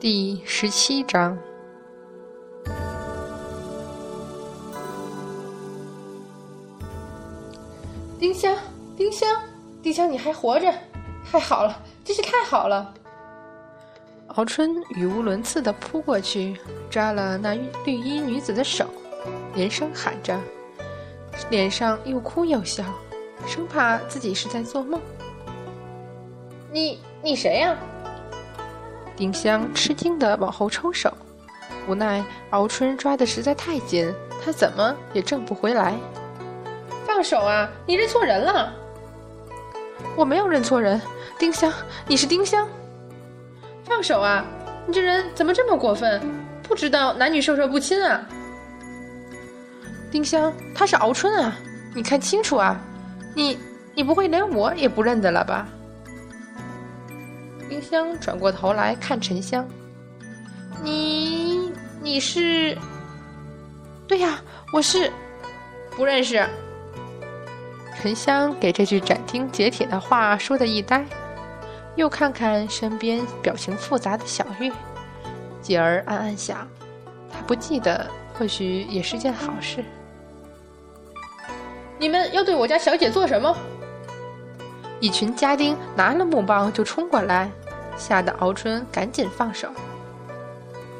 第十七章。丁香，丁香，丁香，你还活着，太好了，真是太好了！敖春语无伦次的扑过去，抓了那绿衣女子的手，连声喊着，脸上又哭又笑，生怕自己是在做梦。你，你谁呀？丁香吃惊地往后抽手，无奈敖春抓得实在太紧，他怎么也挣不回来。放手啊！你认错人了。我没有认错人，丁香，你是丁香。放手啊！你这人怎么这么过分？不知道男女授受不亲啊！丁香，他是敖春啊！你看清楚啊！你，你不会连我也不认得了吧？丁香转过头来看沉香，你你是？对呀，我是，不认识。沉香给这句斩钉截铁的话说的一呆，又看看身边表情复杂的小玉，继而暗暗想：他不记得，或许也是件好事。你们要对我家小姐做什么？一群家丁拿了木棒就冲过来，吓得敖春赶紧放手。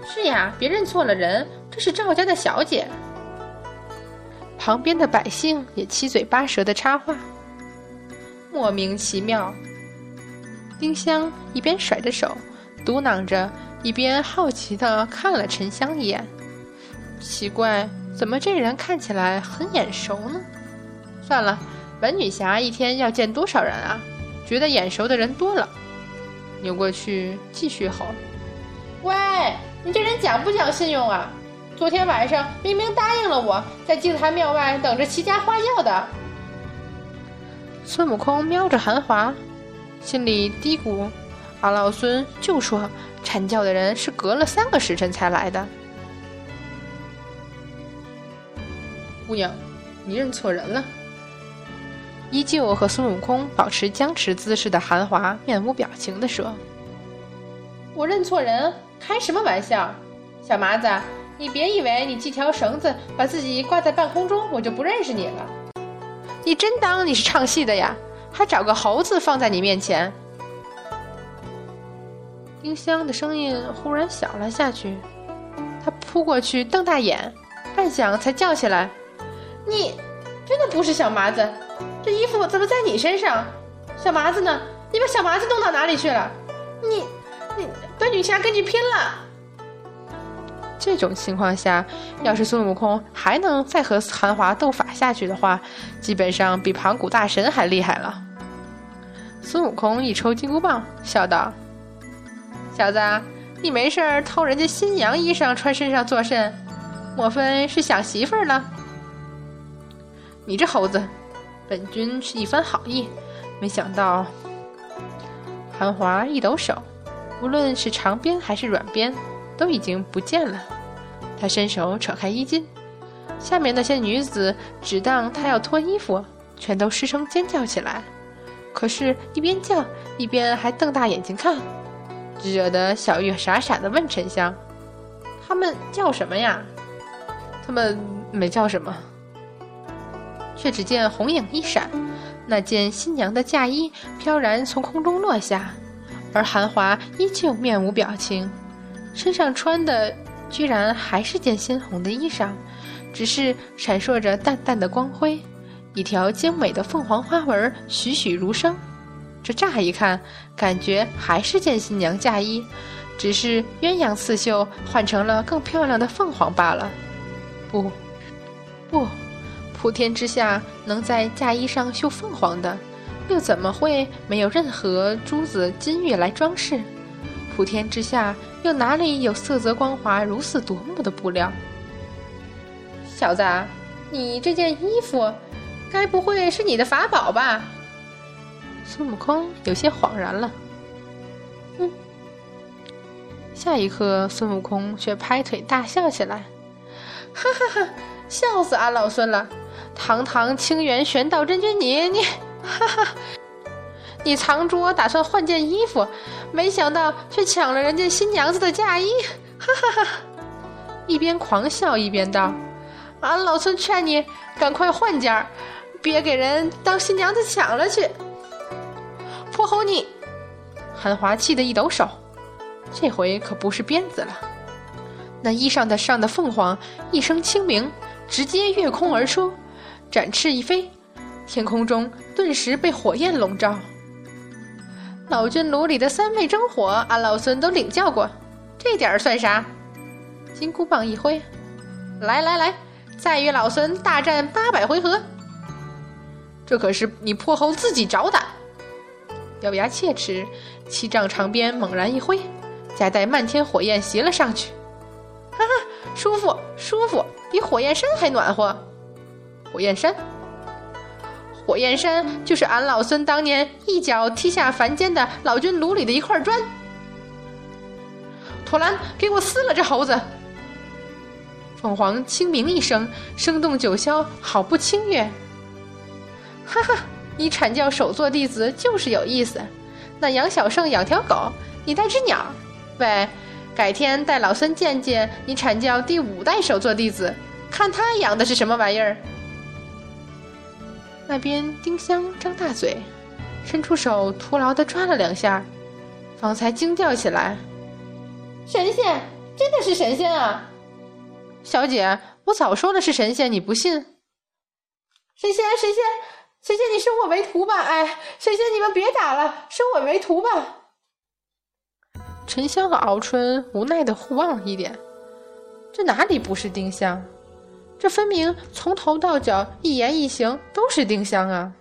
是呀，别认错了人，这是赵家的小姐。旁边的百姓也七嘴八舌的插话，莫名其妙。丁香一边甩着手，嘟囔着，一边好奇的看了沉香一眼。奇怪，怎么这人看起来很眼熟呢？算了。本女侠一天要见多少人啊？觉得眼熟的人多了，扭过去继续吼：“喂，你这人讲不讲信用啊？昨天晚上明明答应了我在净坛庙外等着齐家花轿的。”孙悟空瞄着韩华，心里嘀咕：“俺老孙就说阐教的人是隔了三个时辰才来的。”姑娘，你认错人了。依旧和孙悟空保持僵持姿势的韩华面无表情地说：“我认错人？开什么玩笑！小麻子，你别以为你系条绳子把自己挂在半空中，我就不认识你了。你真当你是唱戏的呀？还找个猴子放在你面前？”丁香的声音忽然小了下去，他扑过去瞪大眼，半晌才叫起来：“你真的不是小麻子？”这衣服怎么在你身上？小麻子呢？你把小麻子弄到哪里去了？你，你，本女侠跟你拼了！这种情况下，要是孙悟空还能再和韩华斗法下去的话，基本上比盘古大神还厉害了。孙悟空一抽金箍棒，笑道：“小子，你没事儿偷人家新娘衣裳穿身上作甚？莫非是想媳妇儿了？你这猴子！”本君是一番好意，没想到。韩华一抖手，无论是长鞭还是软鞭，都已经不见了。他伸手扯开衣襟，下面那些女子只当他要脱衣服，全都失声尖叫起来。可是，一边叫一边还瞪大眼睛看，惹得小玉傻傻的问沉香：“他们叫什么呀？”他们没叫什么。却只见红影一闪，那件新娘的嫁衣飘然从空中落下，而韩华依旧面无表情，身上穿的居然还是件鲜红的衣裳，只是闪烁着淡淡的光辉，一条精美的凤凰花纹栩栩如生。这乍一看，感觉还是件新娘嫁衣，只是鸳鸯刺绣换成了更漂亮的凤凰罢了。不，不。普天之下，能在嫁衣上绣凤凰的，又怎么会没有任何珠子金玉来装饰？普天之下，又哪里有色泽光滑、如此夺目的布料？小子，你这件衣服，该不会是你的法宝吧？孙悟空有些恍然了。嗯，下一刻，孙悟空却拍腿大笑起来，哈哈哈，笑死俺老孙了！堂堂清源玄道真君，你你，哈哈，你藏拙打算换件衣服，没想到却抢了人家新娘子的嫁衣，哈哈哈！一边狂笑一边道：“俺老孙劝你赶快换件儿，别给人当新娘子抢了去。”泼猴你！韩华气得一抖手，这回可不是鞭子了。那衣裳的上的凤凰一声轻鸣，直接越空而出，展翅一飞，天空中顿时被火焰笼罩。老君炉里的三昧真火，俺老孙都领教过，这点儿算啥？金箍棒一挥，来来来，再与老孙大战八百回合！这可是你泼猴自己找的。咬牙切齿，七丈长鞭猛然一挥，夹带漫天火焰袭了上去。哈哈，舒服舒服，比火焰山还暖和。火焰山，火焰山就是俺老孙当年一脚踢下凡间的老君炉里的一块砖。托兰，给我撕了这猴子！凤凰轻鸣一声，声动九霄，好不清悦。哈哈，你阐教首座弟子就是有意思。那杨小胜养条狗，你带只鸟。喂。改天带老孙见见你阐教第五代首座弟子，看他养的是什么玩意儿。那边丁香张大嘴，伸出手徒劳的抓了两下，方才惊叫起来：“神仙，真的是神仙啊！”小姐，我早说了是神仙，你不信？神仙，神仙，神仙，你收我为徒吧！哎，神仙，你们别打了，收我为徒吧！沉香和敖春无奈的互望了一眼，这哪里不是丁香？这分明从头到脚一言一行都是丁香啊！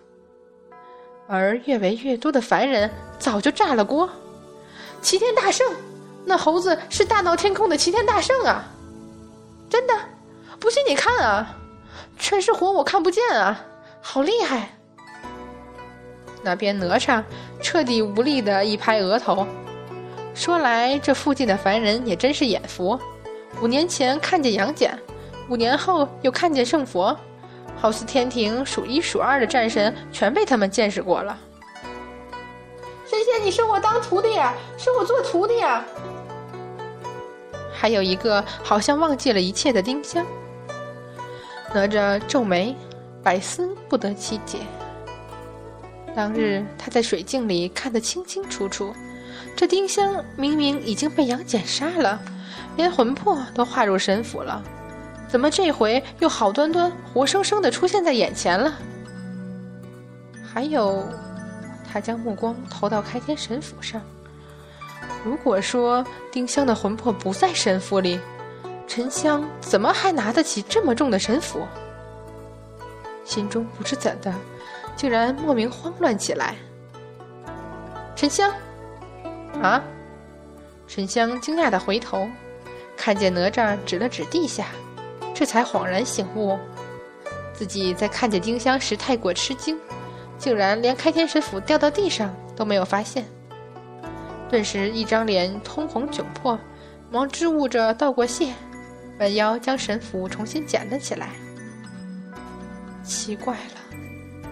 而越围越多的凡人早就炸了锅。齐天大圣，那猴子是大闹天宫的齐天大圣啊！真的，不信你看啊，全是火，我看不见啊，好厉害！那边哪吒彻底无力的一拍额头。说来，这附近的凡人也真是眼福。五年前看见杨戬，五年后又看见圣佛，好似天庭数一数二的战神全被他们见识过了。神仙，你收我当徒弟啊，收我做徒弟啊！还有一个好像忘记了一切的丁香，哪吒皱眉，百思不得其解。当日他在水镜里看得清清楚楚。这丁香明明已经被杨戬杀了，连魂魄都化入神府了，怎么这回又好端端活生生的出现在眼前了？还有，他将目光投到开天神府上。如果说丁香的魂魄不在神府里，沉香怎么还拿得起这么重的神斧？心中不知怎的，竟然莫名慌乱起来。沉香。啊！沉香惊讶的回头，看见哪吒指了指地下，这才恍然醒悟，自己在看见丁香时太过吃惊，竟然连开天神斧掉到地上都没有发现。顿时一张脸通红窘迫，忙支吾着道过谢，弯腰将神斧重新捡了起来。奇怪了，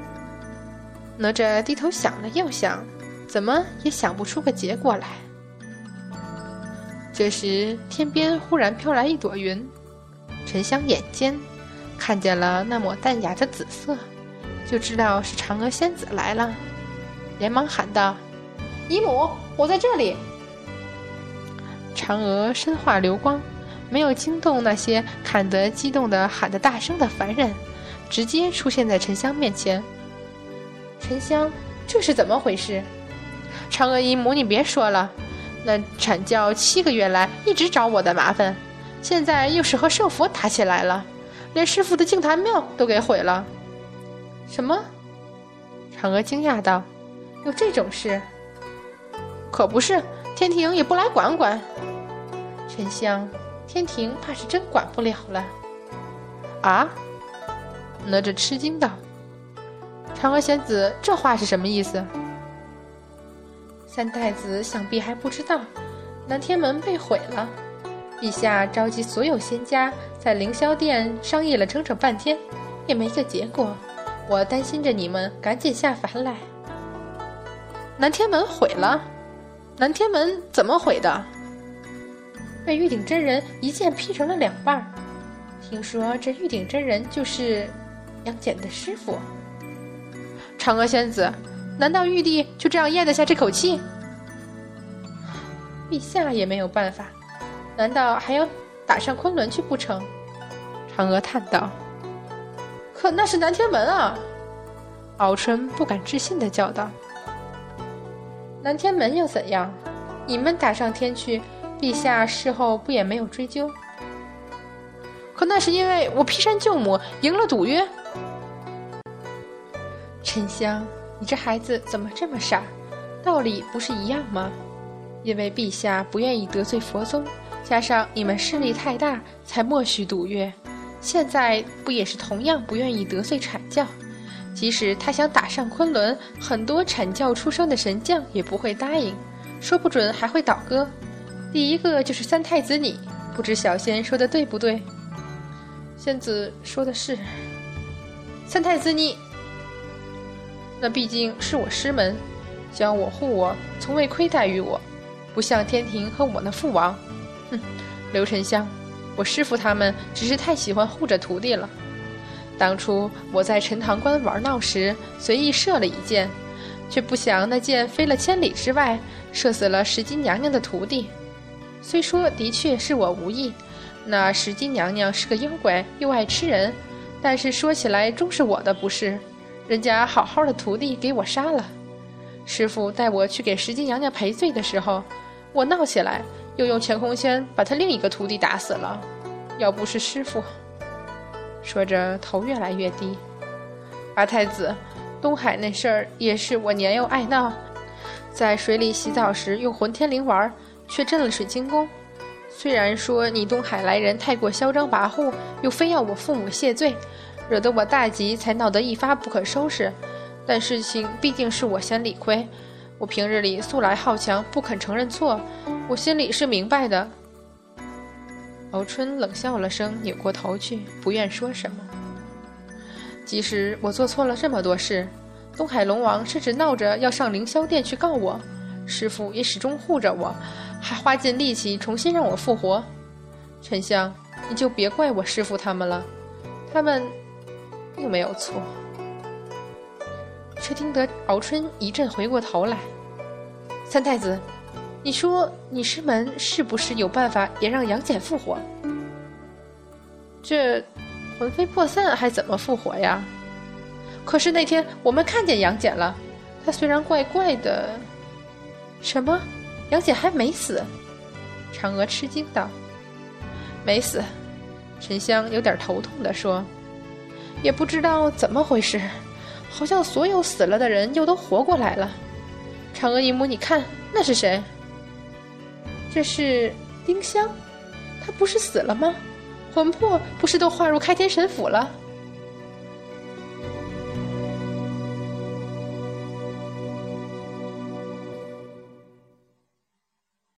哪吒低头想了又想。怎么也想不出个结果来。这时，天边忽然飘来一朵云，沉香眼尖，看见了那抹淡雅的紫色，就知道是嫦娥仙子来了，连忙喊道：“姨母，我在这里。”嫦娥身化流光，没有惊动那些看得激动的喊得大声的凡人，直接出现在沉香面前。沉香，这是怎么回事？嫦娥姨母，你别说了，那阐教七个月来一直找我的麻烦，现在又是和圣佛打起来了，连师傅的净坛庙都给毁了。什么？嫦娥惊讶道：“有这种事？可不是，天庭也不来管管。”沉香，天庭怕是真管不了了。啊？哪吒吃惊道：“嫦娥仙子，这话是什么意思？”三太子想必还不知道，南天门被毁了。陛下召集所有仙家在凌霄殿商议了整整半天，也没个结果。我担心着你们赶紧下凡来。南天门毁了？南天门怎么毁的？被玉鼎真人一剑劈成了两半。听说这玉鼎真人就是杨戬的师傅。嫦娥仙子，难道玉帝就这样咽得下这口气？陛下也没有办法，难道还要打上昆仑去不成？嫦娥叹道：“可那是南天门啊！”敖春不敢置信的叫道：“南天门又怎样？你们打上天去，陛下事后不也没有追究？可那是因为我劈山救母，赢了赌约。”沉香，你这孩子怎么这么傻？道理不是一样吗？因为陛下不愿意得罪佛宗，加上你们势力太大，才默许赌约。现在不也是同样不愿意得罪阐教？即使他想打上昆仑，很多阐教出生的神将也不会答应，说不准还会倒戈。第一个就是三太子你，不知小仙说的对不对？仙子说的是。三太子你，那毕竟是我师门，教我护我，从未亏待于我。不像天庭和我那父王，哼！刘沉香，我师傅他们只是太喜欢护着徒弟了。当初我在陈塘关玩闹时，随意射了一箭，却不想那箭飞了千里之外，射死了石矶娘娘的徒弟。虽说的确是我无意，那石矶娘娘是个妖怪，又爱吃人，但是说起来终是我的不是，人家好好的徒弟给我杀了。师傅带我去给石矶娘娘赔罪的时候。我闹起来，又用乾空仙把他另一个徒弟打死了。要不是师傅，说着头越来越低。八太子，东海那事儿也是我年幼爱闹，在水里洗澡时用混天绫玩，却震了水晶宫。虽然说你东海来人太过嚣张跋扈，又非要我父母谢罪，惹得我大急，才闹得一发不可收拾。但事情毕竟是我先理亏。我平日里素来好强，不肯承认错，我心里是明白的。敖春冷笑了声，扭过头去，不愿说什么。即使我做错了这么多事，东海龙王甚至闹着要上凌霄殿去告我，师傅也始终护着我，还花尽力气重新让我复活。沉香，你就别怪我师傅他们了，他们并没有错。却听得敖春一阵回过头来：“三太子，你说你师门是不是有办法也让杨戬复活？这魂飞魄散还怎么复活呀？可是那天我们看见杨戬了，他虽然怪怪的……什么？杨戬还没死？”嫦娥吃惊道：“没死。”沉香有点头痛的说：“也不知道怎么回事。”好像所有死了的人又都活过来了。嫦娥姨母，你看那是谁？这是丁香，他不是死了吗？魂魄不是都化入开天神府了？